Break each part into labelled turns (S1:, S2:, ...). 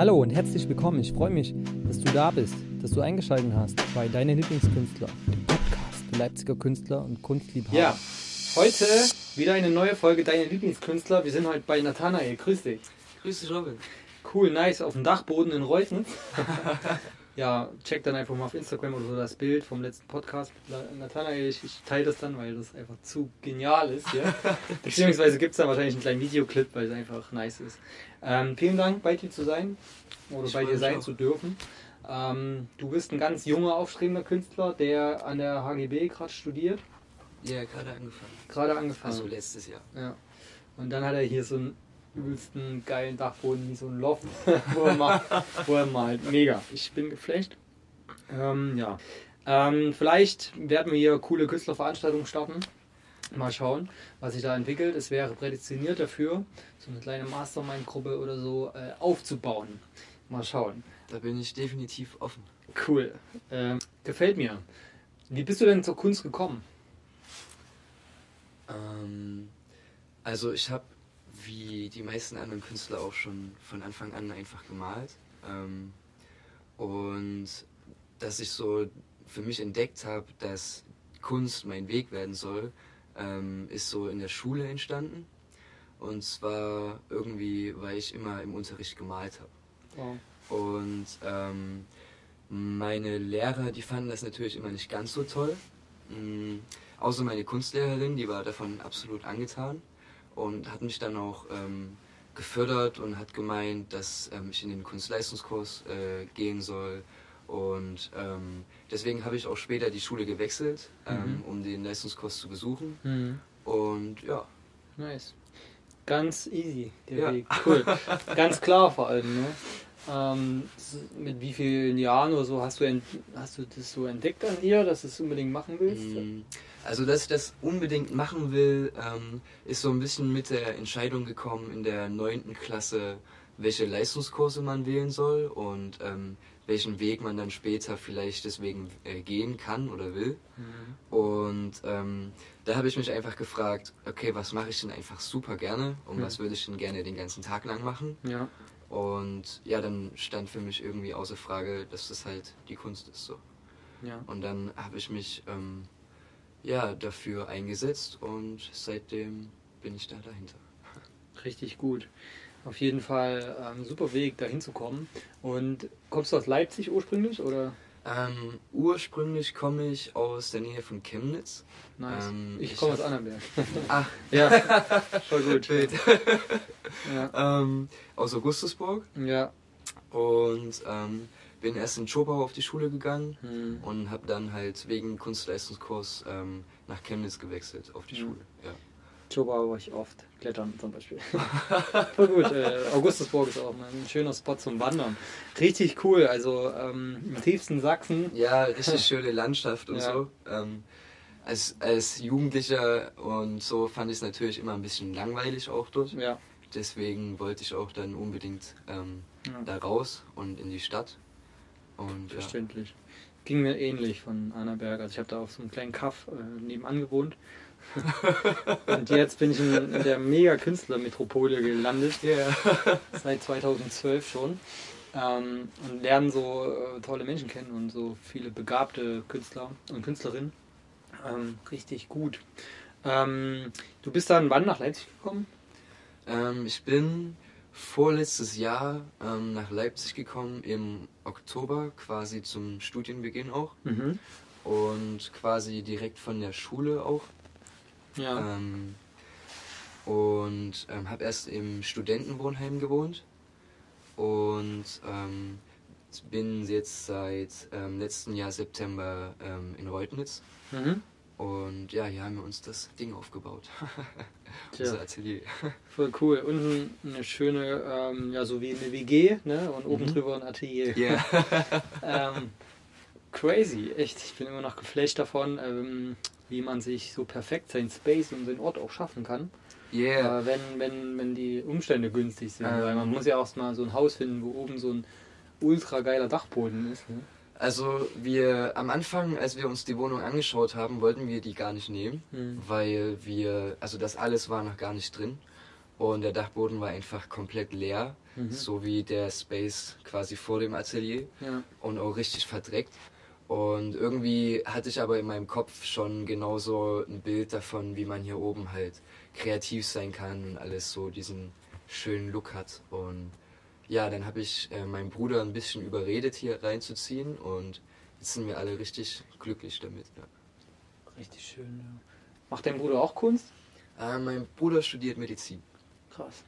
S1: Hallo und herzlich willkommen. Ich freue mich, dass du da bist, dass du eingeschaltet hast bei Deine Lieblingskünstler, dem Podcast für Leipziger Künstler und Kunstliebhaber. Ja, heute wieder eine neue Folge Deine Lieblingskünstler. Wir sind heute bei Nathanael. Grüß dich.
S2: Grüß dich, Robin.
S1: Cool, nice. Auf dem Dachboden in Reuthen. ja, check dann einfach mal auf Instagram oder so das Bild vom letzten Podcast mit Nathanael. Ich, ich teile das dann, weil das einfach zu genial ist. Ja? Beziehungsweise gibt es da wahrscheinlich einen kleinen Videoclip, weil es einfach nice ist. Ähm, vielen Dank, bei dir zu sein oder ich bei dir sein auch. zu dürfen. Ähm, du bist ein ganz junger, aufstrebender Künstler, der an der HGB gerade studiert.
S2: Ja, gerade angefangen.
S1: Gerade angefangen.
S2: Also letztes Jahr.
S1: Ja. Und dann hat er hier so einen übelsten geilen Dachboden, wie so ein Loft, wo, er malt, wo er malt. Mega. Ich bin geflasht. Ähm, ja. Ähm, vielleicht werden wir hier coole Künstlerveranstaltungen starten. Mal schauen, was sich da entwickelt. Es wäre prädestiniert dafür, so eine kleine Mastermind-Gruppe oder so äh, aufzubauen. Mal schauen.
S2: Da bin ich definitiv offen.
S1: Cool. Ähm, gefällt mir. Wie bist du denn zur Kunst gekommen?
S2: Ähm, also ich habe wie die meisten anderen Künstler auch schon von Anfang an einfach gemalt. Ähm, und dass ich so für mich entdeckt habe, dass Kunst mein Weg werden soll, ähm, ist so in der Schule entstanden. Und zwar irgendwie, weil ich immer im Unterricht gemalt habe. Wow. Und ähm, meine Lehrer, die fanden das natürlich immer nicht ganz so toll. Mhm. Außer meine Kunstlehrerin, die war davon absolut angetan und hat mich dann auch ähm, gefördert und hat gemeint, dass ähm, ich in den Kunstleistungskurs äh, gehen soll. Und ähm, deswegen habe ich auch später die Schule gewechselt, ähm, mhm. um den Leistungskurs zu besuchen. Mhm. Und ja.
S1: Nice. Ganz easy, der ja. Weg. Cool. Ganz klar vor allem. Ne? Ähm, mit wie vielen Jahren oder so hast du, hast du das so entdeckt an ihr, dass du es unbedingt machen willst? Mhm.
S2: Also, dass ich das unbedingt machen will, ähm, ist so ein bisschen mit der Entscheidung gekommen in der neunten Klasse, welche Leistungskurse man wählen soll und ähm, welchen Weg man dann später vielleicht deswegen äh, gehen kann oder will. Mhm. Und ähm, da habe ich mich einfach gefragt, okay, was mache ich denn einfach super gerne und mhm. was würde ich denn gerne den ganzen Tag lang machen? Ja. Und ja, dann stand für mich irgendwie außer Frage, dass das halt die Kunst ist so. Ja. Und dann habe ich mich ähm, ja, dafür eingesetzt und seitdem bin ich da dahinter.
S1: Richtig gut. Auf jeden Fall ein ähm, super Weg, da hinzukommen. Und kommst du aus Leipzig ursprünglich oder?
S2: Ähm, ursprünglich komme ich aus der Nähe von Chemnitz.
S1: Nice. Ähm, ich, ich komme aus Annenberg.
S2: Ach,
S1: ja, voll gut.
S2: ja. ähm, aus Augustusburg.
S1: Ja.
S2: Und ähm, bin erst in Schobau auf die Schule gegangen hm. und habe dann halt wegen Kunstleistungskurs ähm, nach Chemnitz gewechselt auf die hm. Schule. Ja.
S1: Schobau war ich oft, klettern zum Beispiel. Voll gut. Äh, Augustusburg ist auch ein schöner Spot zum Wandern. Richtig cool, also ähm, im tiefsten Sachsen.
S2: Ja, richtig schöne Landschaft und ja. so. Ähm, als, als Jugendlicher und so fand ich es natürlich immer ein bisschen langweilig auch dort. Ja. Deswegen wollte ich auch dann unbedingt ähm, ja. da raus und in die Stadt. Und,
S1: Verständlich. Ja. Ging mir ähnlich von Annaberg. Also ich habe da auf so einem kleinen Kaff äh, nebenan gewohnt. und jetzt bin ich in, in der mega Künstlermetropole gelandet. Yeah. Seit 2012 schon. Ähm, und lernen so äh, tolle Menschen kennen und so viele begabte Künstler und Künstlerinnen. Ähm, richtig gut. Ähm, du bist dann wann nach Leipzig gekommen?
S2: Ähm, ich bin vorletztes Jahr ähm, nach Leipzig gekommen, im Oktober, quasi zum Studienbeginn auch. Mhm. Und quasi direkt von der Schule auch. Ja. Ähm, und ähm, habe erst im Studentenwohnheim gewohnt. Und ähm, bin jetzt seit ähm, letzten Jahr September ähm, in Reutnitz. Mhm. Und ja, hier haben wir uns das Ding aufgebaut. Unser Atelier.
S1: Voll cool. Unten eine schöne, ähm, ja, so wie eine WG, ne? Und oben mhm. drüber ein Atelier.
S2: Ja.
S1: Yeah. ähm, crazy, echt. Ich bin immer noch geflasht davon, ähm, wie man sich so perfekt sein Space und den Ort auch schaffen kann.
S2: Yeah.
S1: Äh, wenn, wenn, wenn die Umstände günstig sind. Weil man ähm. muss ja auch mal so ein Haus finden, wo oben so ein ultra geiler Dachboden ist. Ne?
S2: Also wir am Anfang, als wir uns die Wohnung angeschaut haben, wollten wir die gar nicht nehmen, mhm. weil wir, also das alles war noch gar nicht drin und der Dachboden war einfach komplett leer. mhm. so wie der Space quasi vor dem Atelier ja. und auch richtig verdreckt. Und irgendwie hatte ich aber in meinem Kopf schon genauso ein Bild davon, wie man hier oben halt kreativ sein kann und alles so diesen schönen Look hat. Und ja, dann habe ich äh, meinen Bruder ein bisschen überredet, hier reinzuziehen und jetzt sind wir alle richtig glücklich damit. Ja.
S1: Richtig schön, ja. Macht dein Bruder auch Kunst?
S2: Äh, mein Bruder studiert Medizin.
S1: Krass.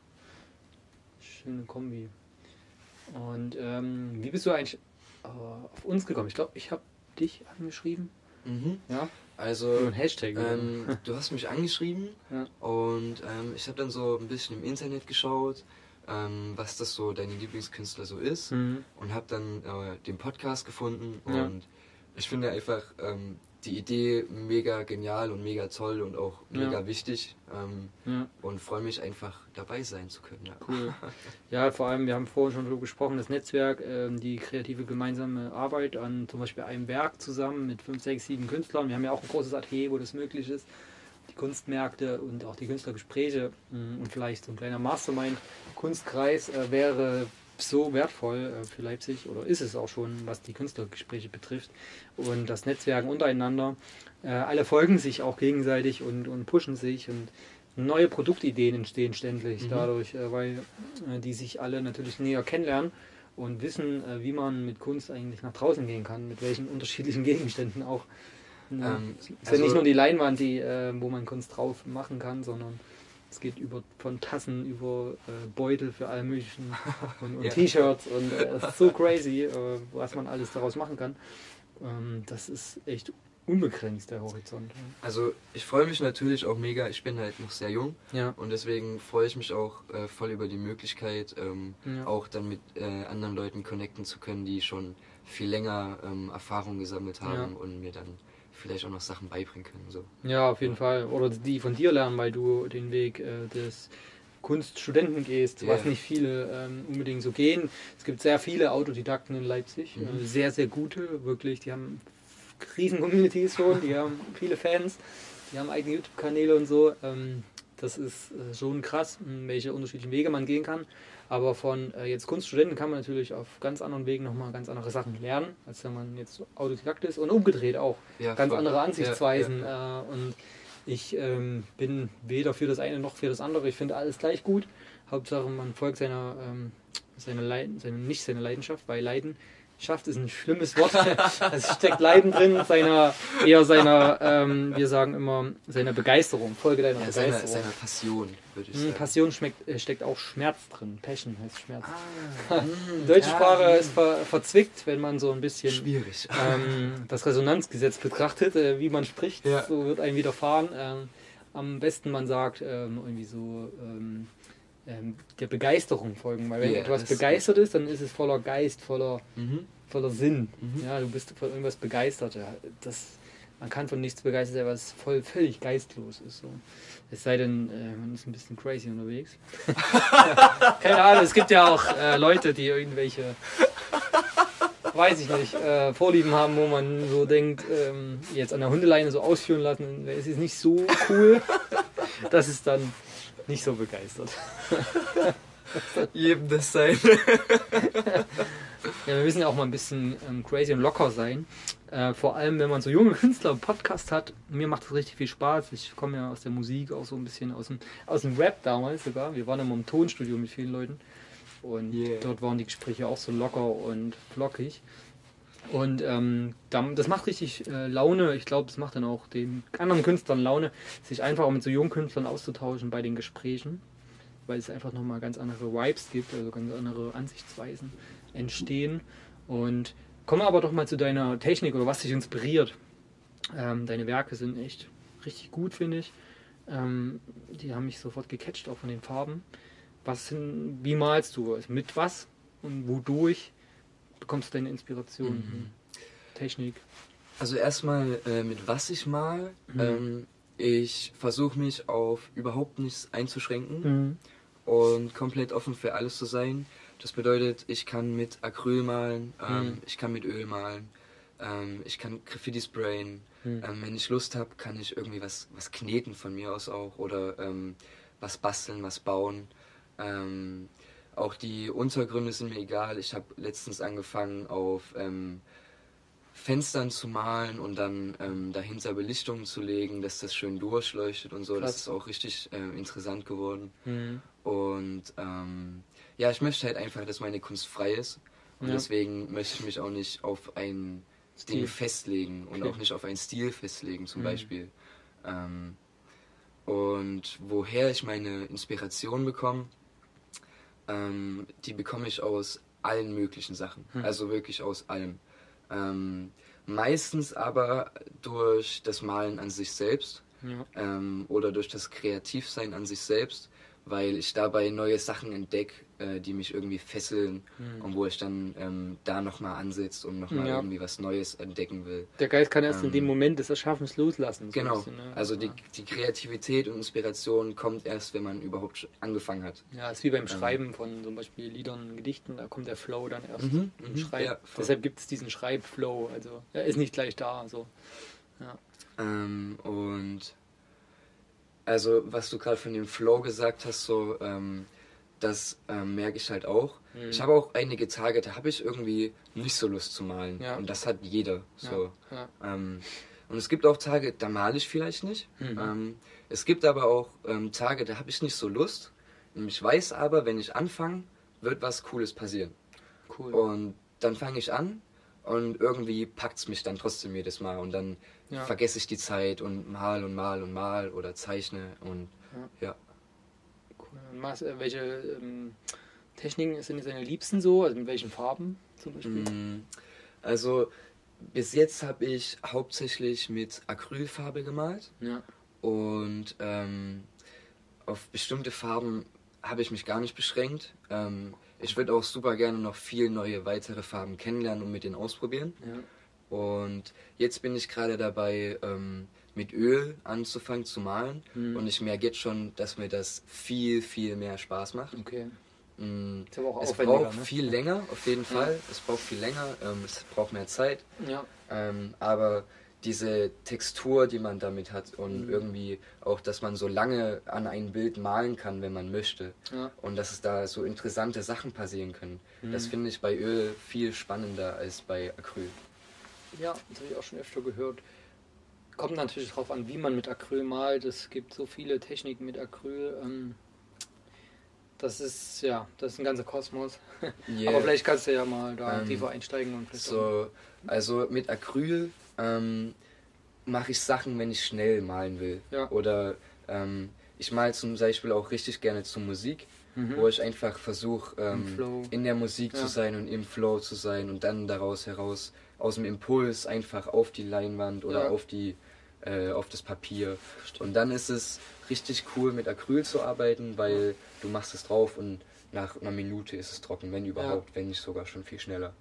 S1: Schöne Kombi. Und ähm, wie bist du eigentlich äh, auf uns gekommen? Ich glaube, ich habe dich angeschrieben.
S2: Mhm. Ja. Also, ein Hashtag. Ähm, du hast mich angeschrieben ja. und ähm, ich habe dann so ein bisschen im Internet geschaut, ähm, was das so deine Lieblingskünstler so ist mhm. und habe dann äh, den Podcast gefunden ja. und ich finde einfach ähm, die Idee mega genial und mega toll und auch mega ja. wichtig ähm, ja. und freue mich einfach dabei sein zu können. Ja.
S1: Cool. Ja, vor allem, wir haben vorhin schon darüber gesprochen, das Netzwerk, äh, die kreative gemeinsame Arbeit an zum Beispiel einem Werk zusammen mit fünf, sechs, sieben Künstlern. Wir haben ja auch ein großes Atelier, wo das möglich ist. Die Kunstmärkte und auch die Künstlergespräche mm, und vielleicht so ein kleiner Mastermind-Kunstkreis äh, wäre so wertvoll äh, für Leipzig oder ist es auch schon, was die Künstlergespräche betrifft und das Netzwerken untereinander. Äh, alle folgen sich auch gegenseitig und, und pushen sich und neue Produktideen entstehen ständig mhm. dadurch, äh, weil die sich alle natürlich näher kennenlernen und wissen, wie man mit Kunst eigentlich nach draußen gehen kann, mit welchen unterschiedlichen Gegenständen auch. Ähm, es ist also ja nicht nur die Leinwand, die, wo man Kunst drauf machen kann, sondern es geht über von Tassen über äh, Beutel für alle möglichen und, und ja. T-Shirts und äh, es ist so crazy, äh, was man alles daraus machen kann. Ähm, das ist echt unbegrenzt der Horizont.
S2: Also ich freue mich natürlich auch mega. Ich bin halt noch sehr jung ja. und deswegen freue ich mich auch äh, voll über die Möglichkeit, ähm, ja. auch dann mit äh, anderen Leuten connecten zu können, die schon viel länger ähm, Erfahrung gesammelt haben und mir dann vielleicht auch noch Sachen beibringen können. So.
S1: Ja, auf jeden Fall. Oder die von dir lernen, weil du den Weg äh, des Kunststudenten gehst, yeah. was nicht viele ähm, unbedingt so gehen. Es gibt sehr viele Autodidakten in Leipzig, mhm. äh, sehr, sehr gute, wirklich. Die haben riesen Communities schon, die haben viele Fans, die haben eigene YouTube-Kanäle und so. Ähm, das ist äh, schon krass, welche unterschiedlichen Wege man gehen kann. Aber von äh, jetzt Kunststudenten kann man natürlich auf ganz anderen Wegen nochmal ganz andere Sachen lernen, als wenn man jetzt Autodidakt ist und umgedreht auch. Ja, ganz voll. andere Ansichtsweisen. Ja, ja. Äh, und ich ähm, bin weder für das eine noch für das andere. Ich finde alles gleich gut. Hauptsache man folgt seiner, ähm, seiner Leiden, seine, nicht seiner Leidenschaft, weil Leiden schafft ist ein schlimmes Wort. es steckt Leiden drin, seiner, eher seiner, ähm, wir sagen immer, seiner Begeisterung, Folge deiner ja, Begeisterung.
S2: Seiner, seiner Passion, würde ich
S1: hm, sagen. Passion schmeckt, äh, steckt auch Schmerz drin. Passion heißt Schmerz. Ah, Die deutsche ja, Sprache ist ver, verzwickt, wenn man so ein bisschen
S2: Schwierig.
S1: Ähm, das Resonanzgesetz betrachtet, äh, wie man spricht, ja. so wird einem widerfahren. Ähm, am besten man sagt ähm, irgendwie so ähm, der Begeisterung folgen. Weil wenn yeah, etwas begeistert ist, dann ist es voller Geist, voller, mhm. voller Sinn. Mhm. Ja, du bist von irgendwas begeistert. Ja, das, man kann von nichts begeistert sein, was voll, völlig geistlos ist. So. Es sei denn, äh, man ist ein bisschen crazy unterwegs. Keine Ahnung, es gibt ja auch äh, Leute, die irgendwelche, weiß ich nicht, äh, Vorlieben haben, wo man so denkt, ähm, jetzt an der Hundeleine so ausführen lassen, es ist nicht so cool. Das ist dann nicht so begeistert.
S2: Jedem das sein.
S1: ja, wir müssen ja auch mal ein bisschen ähm, crazy und locker sein. Äh, vor allem, wenn man so junge Künstler im Podcast hat. Mir macht das richtig viel Spaß. Ich komme ja aus der Musik, auch so ein bisschen aus dem, aus dem Rap damals sogar. Wir waren immer im Tonstudio mit vielen Leuten. Und yeah. dort waren die Gespräche auch so locker und flockig. Und ähm, das macht richtig äh, Laune. Ich glaube, das macht dann auch den anderen Künstlern Laune, sich einfach auch mit so jungen Künstlern auszutauschen bei den Gesprächen, weil es einfach nochmal ganz andere Vibes gibt, also ganz andere Ansichtsweisen entstehen. Und komme aber doch mal zu deiner Technik oder was dich inspiriert. Ähm, deine Werke sind echt richtig gut, finde ich. Ähm, die haben mich sofort gecatcht, auch von den Farben. Was wie malst du? Mit was und wodurch? Bekommst du deine Inspiration? Mhm. Technik?
S2: Also erstmal äh, mit was ich mal. Mhm. Ähm, ich versuche mich auf überhaupt nichts einzuschränken mhm. und komplett offen für alles zu sein. Das bedeutet, ich kann mit Acryl malen, ähm, mhm. ich kann mit Öl malen, ähm, ich kann Graffiti sprayen. Mhm. Ähm, wenn ich Lust habe, kann ich irgendwie was, was kneten von mir aus auch oder ähm, was basteln, was bauen. Auch die Untergründe sind mir egal. Ich habe letztens angefangen auf ähm, Fenstern zu malen und dann ähm, dahinter Belichtungen zu legen, dass das schön durchleuchtet und so. Krass. Das ist auch richtig äh, interessant geworden. Mhm. Und ähm, ja, ich möchte halt einfach, dass meine Kunst frei ist. Und ja. deswegen möchte ich mich auch nicht auf ein Stil Ding festlegen und okay. auch nicht auf einen Stil festlegen, zum mhm. Beispiel. Ähm, und woher ich meine Inspiration bekomme, ähm, die bekomme ich aus allen möglichen Sachen. Mhm. Also wirklich aus allem. Ähm, meistens aber durch das Malen an sich selbst ja. ähm, oder durch das Kreativsein an sich selbst weil ich dabei neue Sachen entdecke, äh, die mich irgendwie fesseln mhm. und wo ich dann ähm, da nochmal ansetze und nochmal ja. irgendwie was Neues entdecken will.
S1: Der Geist kann erst ähm, in dem ähm, Moment des Erschaffens loslassen.
S2: So genau, bisschen, ne? also ja. die, die Kreativität und Inspiration kommt erst, wenn man überhaupt angefangen hat.
S1: Ja, ist wie beim ähm, Schreiben von zum Beispiel Liedern, Gedichten, da kommt der Flow dann erst mhm, im mhm. Schreiben. Ja, Deshalb gibt es diesen Schreibflow, also er ist nicht gleich da. So.
S2: Ähm, und also was du gerade von dem Flow gesagt hast, so ähm, das ähm, merke ich halt auch. Mhm. Ich habe auch einige Tage, da habe ich irgendwie nicht so Lust zu malen. Ja. Und das hat jeder. So. Ja. Ja. Ähm, und es gibt auch Tage, da male ich vielleicht nicht. Mhm. Ähm, es gibt aber auch ähm, Tage, da habe ich nicht so Lust. Und ich weiß aber, wenn ich anfange, wird was Cooles passieren. Cool. Und dann fange ich an und irgendwie packt es mich dann trotzdem jedes Mal und dann ja. vergesse ich die Zeit und mal und mal und mal oder zeichne und ja. ja.
S1: Cool. Äh, welche ähm, Techniken sind jetzt deine liebsten so? Also mit welchen Farben zum Beispiel?
S2: Mm, also bis jetzt habe ich hauptsächlich mit Acrylfarbe gemalt. Ja. Und ähm, auf bestimmte Farben habe ich mich gar nicht beschränkt. Ähm, ich würde auch super gerne noch viel neue weitere Farben kennenlernen und mit denen ausprobieren. Ja. Und jetzt bin ich gerade dabei, ähm, mit Öl anzufangen zu malen. Mhm. Und ich merke jetzt schon, dass mir das viel, viel mehr Spaß macht. Okay. Mhm. es braucht ne? viel länger, auf jeden Fall. Ja. Es braucht viel länger, ähm, es braucht mehr Zeit. Ja. Ähm, aber diese Textur, die man damit hat und mhm. irgendwie auch, dass man so lange an ein Bild malen kann, wenn man möchte ja. und dass es da so interessante Sachen passieren können. Mhm. Das finde ich bei Öl viel spannender als bei Acryl.
S1: Ja, das habe ich auch schon öfter gehört. Kommt natürlich darauf an, wie man mit Acryl malt. Es gibt so viele Techniken mit Acryl. Ähm, das ist ja, das ist ein ganzer Kosmos. Yeah. Aber vielleicht kannst du ja mal da ähm, tiefer einsteigen und
S2: so. Also mit Acryl ähm, mache ich Sachen, wenn ich schnell malen will. Ja. Oder ähm, ich male zum Beispiel auch richtig gerne zur Musik, mhm. wo ich einfach versuche, ähm, in der Musik ja. zu sein und im Flow zu sein und dann daraus heraus, aus dem Impuls einfach auf die Leinwand oder ja. auf die äh, auf das Papier. Und dann ist es richtig cool mit Acryl zu arbeiten, weil du machst es drauf und nach einer Minute ist es trocken, wenn überhaupt, wenn nicht sogar schon viel schneller.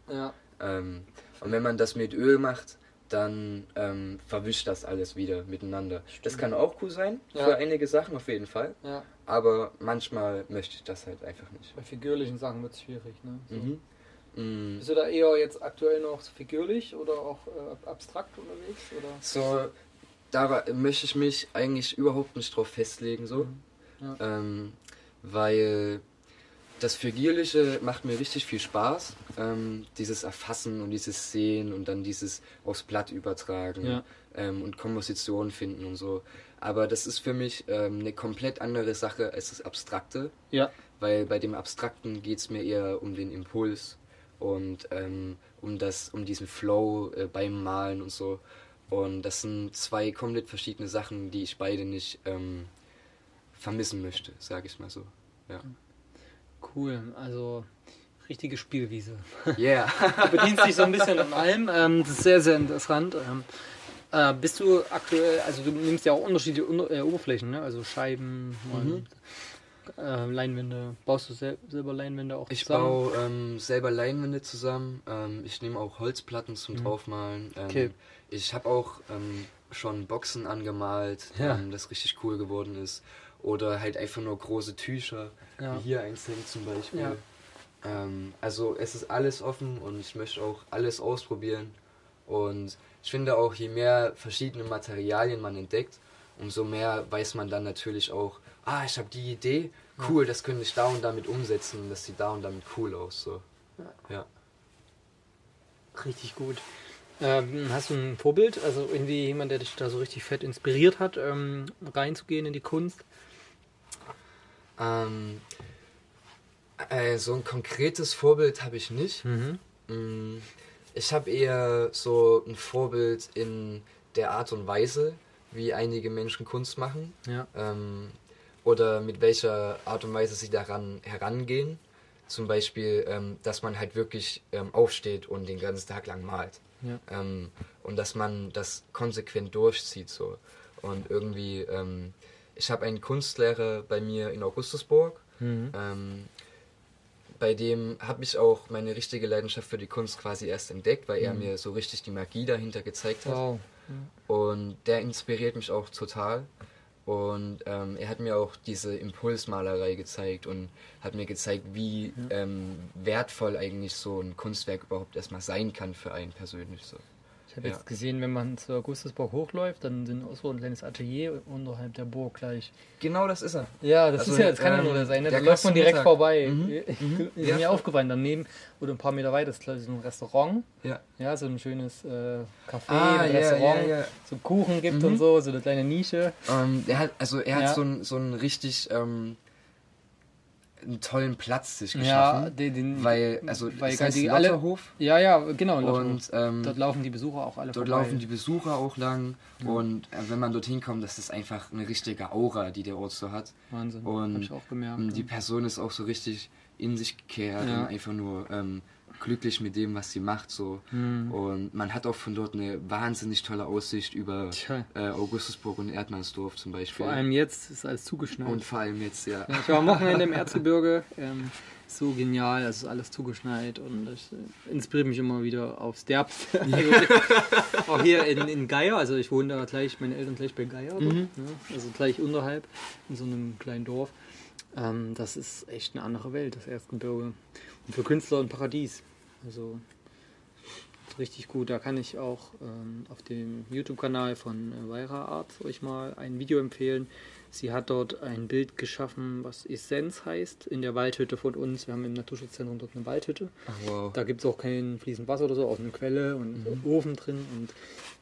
S2: Ähm, und wenn man das mit Öl macht, dann ähm, verwischt das alles wieder miteinander. Das kann auch cool sein, ja. für einige Sachen auf jeden Fall. Ja. Aber manchmal möchte ich das halt einfach nicht.
S1: Bei figürlichen Sachen wird es schwierig, ne? So. Mhm. Mhm. Bist du da eher jetzt aktuell noch figürlich oder auch äh, abstrakt unterwegs? Oder?
S2: So, da möchte ich mich eigentlich überhaupt nicht drauf festlegen, so. Mhm. Ja. Ähm, weil das Figürliche macht mir richtig viel Spaß. Ähm, dieses Erfassen und dieses Sehen und dann dieses aufs Blatt übertragen ja. ähm, und Kompositionen finden und so. Aber das ist für mich ähm, eine komplett andere Sache als das Abstrakte. Ja. Weil bei dem Abstrakten geht es mir eher um den Impuls und ähm, um, das, um diesen Flow äh, beim Malen und so. Und das sind zwei komplett verschiedene Sachen, die ich beide nicht ähm, vermissen möchte, sage ich mal so. Ja. Mhm.
S1: Cool, also richtige Spielwiese. Yeah. du bedienst dich so ein bisschen an allem. Ähm, das ist sehr, sehr interessant. Ähm, äh, bist du aktuell, also du nimmst ja auch unterschiedliche äh, Oberflächen, ne? also Scheiben, mhm. äh, Leinwände. Baust du sel selber Leinwände auch
S2: ich zusammen? Ich baue ähm, selber Leinwände zusammen. Ähm, ich nehme auch Holzplatten zum mhm. Draufmalen. Ähm, okay. Ich habe auch ähm, schon Boxen angemalt, ja. das richtig cool geworden ist. Oder halt einfach nur große Tücher, ja. wie hier eins hängt zum Beispiel. Ja. Ähm, also es ist alles offen und ich möchte auch alles ausprobieren. Und ich finde auch, je mehr verschiedene Materialien man entdeckt, umso mehr weiß man dann natürlich auch, ah, ich habe die Idee, cool, das könnte ich da und damit umsetzen, das sieht da und damit cool aus. So. Ja.
S1: Richtig gut. Ähm, hast du ein Vorbild, also irgendwie jemand, der dich da so richtig fett inspiriert hat, ähm, reinzugehen in die Kunst?
S2: Ähm, äh, so ein konkretes Vorbild habe ich nicht. Mhm. Mm, ich habe eher so ein Vorbild in der Art und Weise, wie einige Menschen Kunst machen. Ja. Ähm, oder mit welcher Art und Weise sie daran herangehen. Zum Beispiel, ähm, dass man halt wirklich ähm, aufsteht und den ganzen Tag lang malt. Ja. Ähm, und dass man das konsequent durchzieht so. Und irgendwie, ähm, ich habe einen Kunstlehrer bei mir in Augustusburg. Mhm. Ähm, bei dem habe ich auch meine richtige Leidenschaft für die Kunst quasi erst entdeckt, weil mhm. er mir so richtig die Magie dahinter gezeigt hat. Wow. Und der inspiriert mich auch total. Und ähm, er hat mir auch diese Impulsmalerei gezeigt und hat mir gezeigt, wie ja. ähm, wertvoll eigentlich so ein Kunstwerk überhaupt erstmal sein kann für einen persönlich. So.
S1: Ich habe ja. jetzt gesehen, wenn man zur Augustusburg hochläuft, dann sind auch so ein kleines Atelier unterhalb der Burg gleich.
S2: Genau, das ist er.
S1: Ja, das also, ist ja, das kann ähm, ja nur der sein. Ne? Da läuft man direkt Mittag. vorbei. Mhm. Mhm. Ist ja. mir aufgefallen. Daneben oder ein paar Meter weiter ist glaube ich so ein Restaurant. Ja. Ja, so ein schönes äh, Café, ah, ein Restaurant, ja, so Kuchen gibt mhm. und so, so eine kleine Nische.
S2: Ähm, er hat, also er hat so ein, so ein richtig ähm, einen tollen Platz sich geschaffen. Ja, den, den weil, also
S1: weil das heißt die alle, Ja, ja, genau. Und ähm, dort laufen die Besucher auch alle
S2: Dort vorbei. laufen die Besucher auch lang. Ja. Und äh, wenn man dorthin kommt, das ist einfach eine richtige Aura, die der Ort so hat. Wahnsinn, und Hab ich auch gemerkt. Die Person ist auch so richtig in sich gekehrt ja. und einfach nur ähm, glücklich mit dem, was sie macht. So. Mhm. Und man hat auch von dort eine wahnsinnig tolle Aussicht über äh, Augustusburg und Erdmannsdorf zum Beispiel.
S1: Vor allem jetzt ist alles zugeschneit.
S2: Und vor allem jetzt, ja.
S1: ja ich war am Wochenende im Erzgebirge. Ähm, so genial, es ist alles zugeschneit und das äh, inspiriert mich immer wieder aufs Derbste. Also, auch hier in, in Geier, also ich wohne da gleich, meine Eltern gleich bei Geier, mhm. ja, also gleich unterhalb in so einem kleinen Dorf. Ähm, das ist echt eine andere Welt, das Erzgebirge. Und für Künstler ein Paradies. Also richtig gut. Da kann ich auch ähm, auf dem YouTube-Kanal von äh, Weira Art euch mal ein Video empfehlen. Sie hat dort ein Bild geschaffen, was Essenz heißt, in der Waldhütte von uns. Wir haben im Naturschutzzentrum dort eine Waldhütte. Ach, wow. Da gibt es auch kein fließend Wasser oder so, auch eine Quelle und mhm. Ofen drin. Und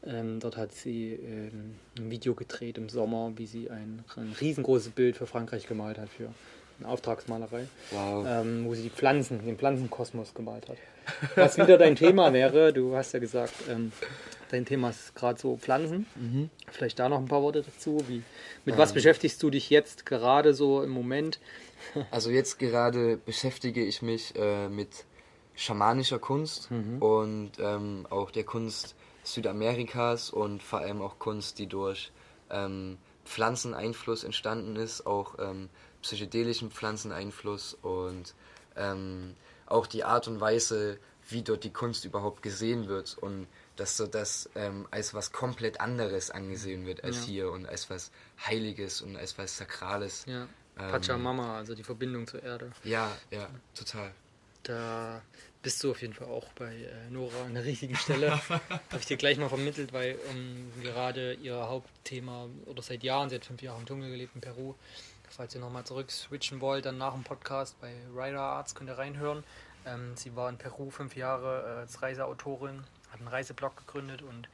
S1: ähm, dort hat sie ähm, ein Video gedreht im Sommer, wie sie ein, ein riesengroßes Bild für Frankreich gemalt hat, für eine Auftragsmalerei, wow. ähm, wo sie die Pflanzen, den Pflanzenkosmos gemalt hat. Was wieder dein Thema wäre, du hast ja gesagt, ähm, dein Thema ist gerade so Pflanzen. Mhm. Vielleicht da noch ein paar Worte dazu. Wie, mit ähm. was beschäftigst du dich jetzt gerade so im Moment?
S2: Also jetzt gerade beschäftige ich mich äh, mit schamanischer Kunst mhm. und ähm, auch der Kunst Südamerikas und vor allem auch Kunst, die durch ähm, Pflanzeneinfluss entstanden ist, auch ähm, psychedelischen Pflanzeneinfluss und ähm, auch die Art und Weise, wie dort die Kunst überhaupt gesehen wird und dass so das ähm, als was komplett anderes angesehen wird als ja. hier und als was Heiliges und als was Sakrales.
S1: Ja. Ähm, Pachamama, also die Verbindung zur Erde.
S2: Ja, ja, total.
S1: Da bist du auf jeden Fall auch bei äh, Nora an der richtigen Stelle. Habe ich dir gleich mal vermittelt, weil um, gerade ihr Hauptthema oder seit Jahren, seit fünf Jahren im Dschungel gelebt in Peru, falls ihr nochmal zurück switchen wollt, dann nach dem Podcast bei Rider Arts könnt ihr reinhören. Ähm, sie war in Peru fünf Jahre äh, als Reiseautorin, hat einen Reiseblog gegründet und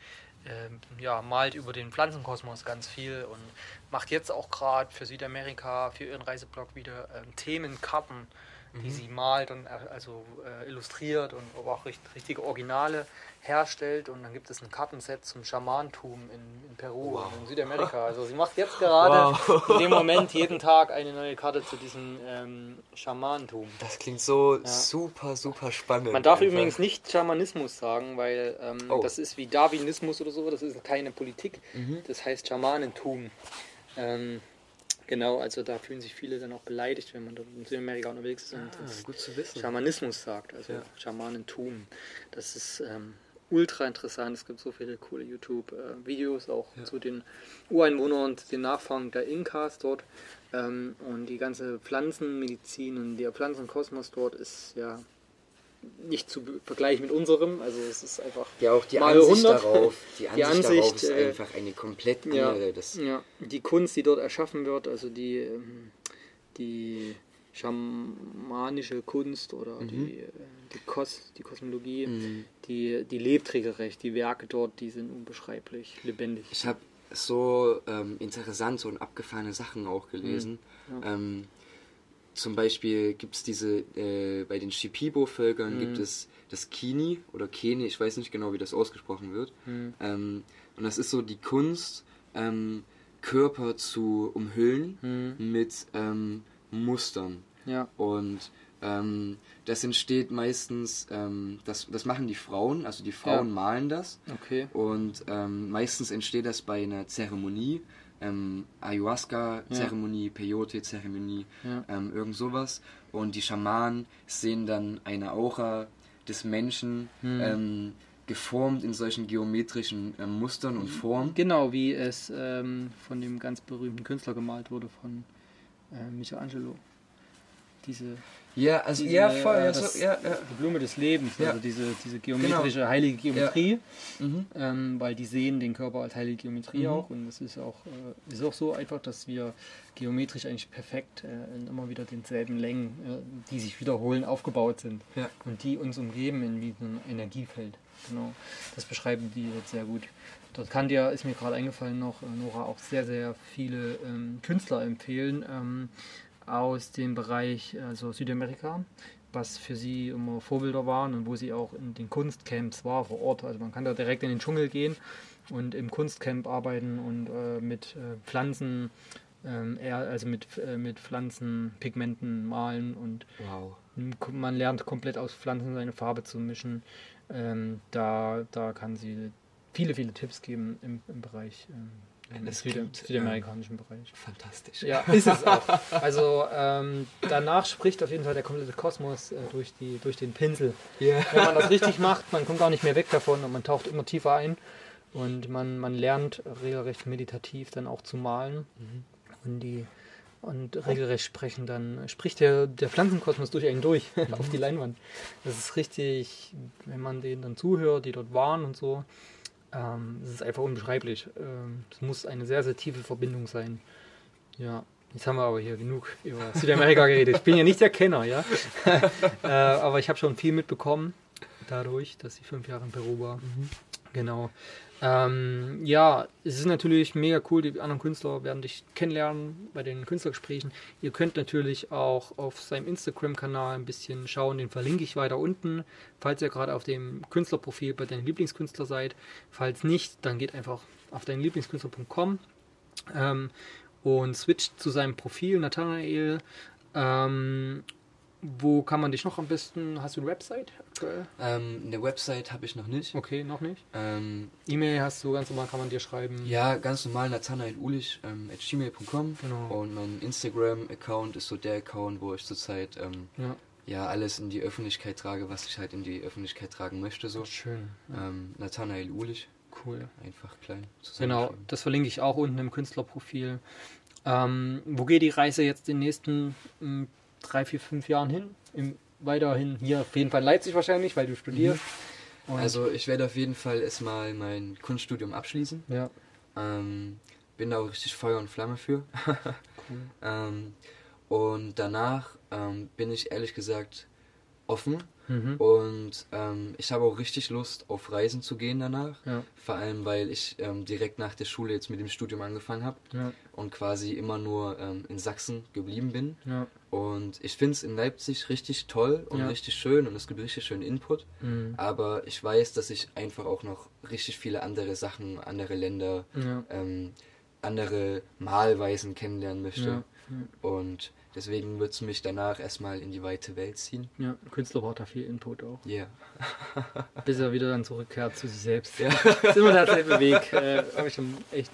S1: ähm, ja, malt über den Pflanzenkosmos ganz viel und macht jetzt auch gerade für Südamerika, für ihren Reiseblog wieder ähm, Themenkarten die mhm. sie malt und äh, also äh, illustriert und aber auch richtig, richtige Originale herstellt. Und dann gibt es ein Kartenset zum Schamantum in, in Peru wow. und in Südamerika. Also sie macht jetzt gerade wow. in dem Moment jeden Tag eine neue Karte zu diesem ähm, Schamantum.
S2: Das klingt so ja. super, super spannend.
S1: Man darf einfach. übrigens nicht Schamanismus sagen, weil ähm, oh. das ist wie Darwinismus oder so, das ist keine Politik. Mhm. Das heißt Schamanentum. Ähm, Genau, also da fühlen sich viele dann auch beleidigt, wenn man dort in Südamerika unterwegs ist und ah, Schamanismus sagt, also ja. Schamanentum. Das ist ähm, ultra interessant. Es gibt so viele coole YouTube-Videos auch ja. zu den Ureinwohnern und den Nachfahren der Inkas dort. Ähm, und die ganze Pflanzenmedizin und der Pflanzenkosmos dort ist ja nicht zu vergleichen mit unserem. Also es ist einfach
S2: ja auch die mal Ansicht 100. darauf. Die Ansicht, die Ansicht darauf ist äh, einfach eine komplett andere.
S1: Ja, das ja, die Kunst, die dort erschaffen wird, also die ähm, die schamanische Kunst oder mhm. die, äh, die, Kos, die Kosmologie, mhm. die, die lebt regelrecht. Die Werke dort, die sind unbeschreiblich lebendig.
S2: Ich habe so ähm, interessante und abgefahrene Sachen auch gelesen. Mhm. Ja. Ähm, zum Beispiel gibt es diese, äh, bei den Shipibo-Völkern mhm. gibt es das Kini oder Keni, ich weiß nicht genau, wie das ausgesprochen wird. Mhm. Ähm, und das ist so die Kunst, ähm, Körper zu umhüllen mhm. mit ähm, Mustern. Ja. Und ähm, das entsteht meistens, ähm, das, das machen die Frauen, also die Frauen ja. malen das. Okay. Und ähm, meistens entsteht das bei einer Zeremonie, ähm, Ayahuasca-Zeremonie, ja. Peyote-Zeremonie, ja. ähm, irgend sowas. Und die Schamanen sehen dann eine Aura des Menschen hm. ähm, geformt in solchen geometrischen ähm, Mustern und Formen.
S1: Genau, wie es ähm, von dem ganz berühmten Künstler gemalt wurde, von äh, Michelangelo. Diese
S2: ja, also diese, ja, voll, ja,
S1: das,
S2: ja, ja.
S1: Die Blume des Lebens, ja. also diese, diese geometrische genau. heilige Geometrie, mhm. ähm, weil die sehen den Körper als heilige Geometrie mhm. auch und es ist auch, äh, ist auch so einfach, dass wir geometrisch eigentlich perfekt äh, in immer wieder denselben Längen, äh, die sich wiederholen, aufgebaut sind und die uns umgeben in wie so ein Energiefeld. Genau, das beschreiben die jetzt sehr gut. Dort kann dir, ist mir gerade eingefallen noch, äh, Nora, auch sehr, sehr viele ähm, Künstler empfehlen. Ähm, aus dem Bereich also Südamerika, was für sie immer Vorbilder waren und wo sie auch in den Kunstcamps war vor Ort. Also man kann da direkt in den Dschungel gehen und im Kunstcamp arbeiten und äh, mit äh, Pflanzen, äh, also mit, äh, mit Pflanzenpigmenten malen und wow. man lernt komplett aus Pflanzen seine Farbe zu mischen. Ähm, da, da kann sie viele, viele Tipps geben im, im Bereich ähm, im Süd südamerikanischen Bereich.
S2: Fantastisch.
S1: Ja, ist es auch. Also ähm, danach spricht auf jeden Fall der komplette Kosmos äh, durch, die, durch den Pinsel. Yeah. Wenn man das richtig macht, man kommt auch nicht mehr weg davon und man taucht immer tiefer ein und man, man lernt regelrecht meditativ dann auch zu malen mhm. und die und regelrecht sprechen, dann spricht der, der Pflanzenkosmos durch einen durch mhm. auf die Leinwand. Das ist richtig, wenn man denen dann zuhört, die dort waren und so, ähm, es ist einfach unbeschreiblich. Ähm, es muss eine sehr, sehr tiefe Verbindung sein. Ja, jetzt haben wir aber hier genug über Südamerika geredet. Ich bin ja nicht der Kenner, ja. äh, aber ich habe schon viel mitbekommen, dadurch, dass ich fünf Jahre in Peru war. Mhm. Genau. Ähm, ja, es ist natürlich mega cool, die anderen Künstler werden dich kennenlernen bei den Künstlergesprächen. Ihr könnt natürlich auch auf seinem Instagram-Kanal ein bisschen schauen, den verlinke ich weiter unten, falls ihr gerade auf dem Künstlerprofil bei deinen Lieblingskünstler seid. Falls nicht, dann geht einfach auf deinen Lieblingskünstler.com ähm, und switcht zu seinem Profil, Nathanael. Ähm, wo kann man dich noch am besten? Hast du eine Website?
S2: Ähm, eine Website habe ich noch nicht.
S1: Okay, noch nicht.
S2: Ähm,
S1: E-Mail hast du ganz normal, kann man dir schreiben?
S2: Ja, ganz normal nathanaelulich ähm, at gmail.com. Genau. Und mein Instagram-Account ist so der Account, wo ich zurzeit ähm, ja. ja. alles in die Öffentlichkeit trage, was ich halt in die Öffentlichkeit tragen möchte. So.
S1: Schön.
S2: Ja. Ähm, Nathanael Ulich.
S1: Cool.
S2: Einfach klein.
S1: Genau, das verlinke ich auch unten im Künstlerprofil. Ähm, wo geht die Reise jetzt den nächsten drei, vier, fünf Jahren hin. Im, weiterhin hier auf jeden Fall Leipzig wahrscheinlich, weil du studierst.
S2: Mhm. Also ich werde auf jeden Fall erstmal mein Kunststudium abschließen.
S1: Ja.
S2: Ähm, bin da auch richtig Feuer und Flamme für. cool. ähm, und danach ähm, bin ich ehrlich gesagt offen Mhm. Und ähm, ich habe auch richtig Lust, auf Reisen zu gehen danach. Ja. Vor allem, weil ich ähm, direkt nach der Schule jetzt mit dem Studium angefangen habe ja. und quasi immer nur ähm, in Sachsen geblieben bin.
S1: Ja.
S2: Und ich finde es in Leipzig richtig toll und richtig schön und es gibt richtig schönen Input. Mhm. Aber ich weiß, dass ich einfach auch noch richtig viele andere Sachen, andere Länder, ähm, andere Malweisen kennenlernen möchte. Und Deswegen wird es mich danach erstmal in die weite Welt ziehen.
S1: Ja, Künstler braucht da viel Input auch.
S2: Ja.
S1: Yeah. Bis er wieder dann zurückkehrt zu sich selbst. Ja. Das ist immer derselbe Weg. Äh, Habe ich schon echt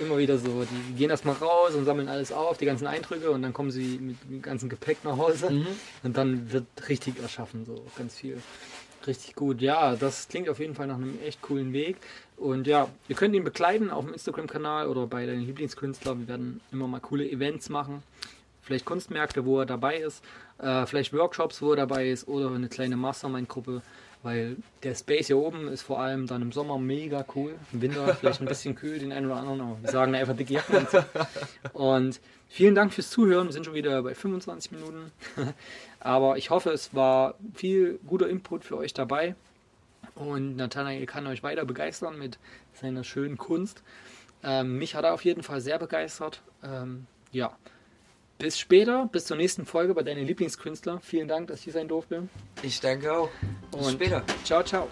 S1: immer wieder so. Die gehen erstmal raus und sammeln alles auf, die ganzen Eindrücke, und dann kommen sie mit dem ganzen Gepäck nach Hause. Mhm. Und dann wird richtig erschaffen, so ganz viel. Richtig gut. Ja, das klingt auf jeden Fall nach einem echt coolen Weg. Und ja, ihr könnt ihn begleiten auf dem Instagram-Kanal oder bei deinen Lieblingskünstlern. Wir werden immer mal coole Events machen vielleicht Kunstmärkte, wo er dabei ist, äh, vielleicht Workshops, wo er dabei ist oder eine kleine Mastermind-Gruppe, weil der Space hier oben ist vor allem dann im Sommer mega cool, im Winter vielleicht ein bisschen kühl, den einen oder anderen, aber wir sagen einfach dicke Jacken. Und, so. und vielen Dank fürs Zuhören, wir sind schon wieder bei 25 Minuten, aber ich hoffe, es war viel guter Input für euch dabei und Nathanael kann euch weiter begeistern mit seiner schönen Kunst. Ähm, mich hat er auf jeden Fall sehr begeistert. Ähm, ja, bis später, bis zur nächsten Folge bei deinen Lieblingskünstler. Vielen Dank, dass ich hier sein durfte.
S2: Ich danke auch.
S1: Bis Und später. Ciao, ciao.